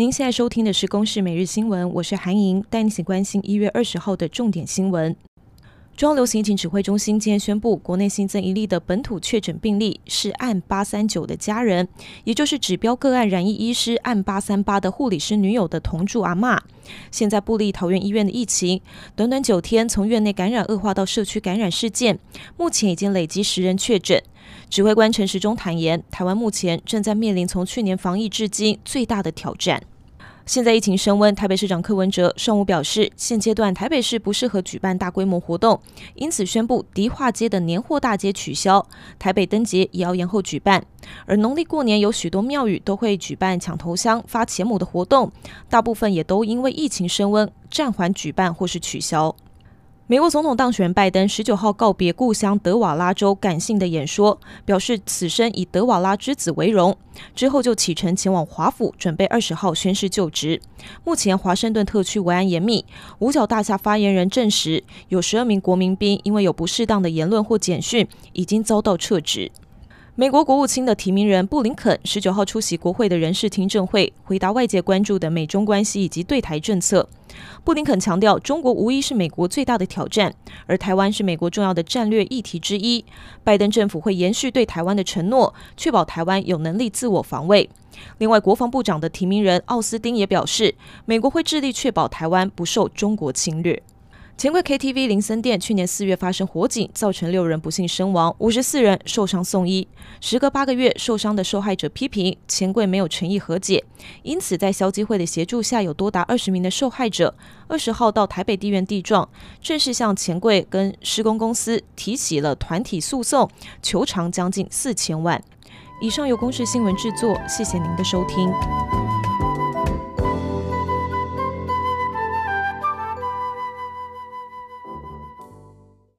您现在收听的是《公视每日新闻》，我是韩莹，带你一起关心一月二十号的重点新闻。中央流行疫情指挥中心今天宣布，国内新增一例的本土确诊病例是案八三九的家人，也就是指标个案染疫医师案八三八的护理师女友的同住阿嬷。现在布立桃园医院的疫情，短短九天从院内感染恶化到社区感染事件，目前已经累积十人确诊。指挥官陈时中坦言，台湾目前正在面临从去年防疫至今最大的挑战。现在疫情升温，台北市长柯文哲上午表示，现阶段台北市不适合举办大规模活动，因此宣布迪化街的年货大街取消，台北灯节也要延后举办。而农历过年有许多庙宇都会举办抢头香、发钱母的活动，大部分也都因为疫情升温暂缓举办或是取消。美国总统当选拜登十九号告别故乡德瓦拉州感性的演说，表示此生以德瓦拉之子为荣。之后就启程前往华府，准备二十号宣誓就职。目前华盛顿特区维安严密，五角大厦发言人证实，有十二名国民兵因为有不适当的言论或简讯，已经遭到撤职。美国国务卿的提名人布林肯十九号出席国会的人事听证会，回答外界关注的美中关系以及对台政策。布林肯强调，中国无疑是美国最大的挑战，而台湾是美国重要的战略议题之一。拜登政府会延续对台湾的承诺，确保台湾有能力自我防卫。另外，国防部长的提名人奥斯汀也表示，美国会致力确保台湾不受中国侵略。钱柜 KTV 林森店去年四月发生火警，造成六人不幸身亡，五十四人受伤送医。时隔八个月，受伤的受害者批评钱柜没有诚意和解，因此在消基会的协助下，有多达二十名的受害者二十号到台北地院地状，正式向钱柜跟施工公司提起了团体诉讼，求偿将近四千万。以上由公视新闻制作，谢谢您的收听。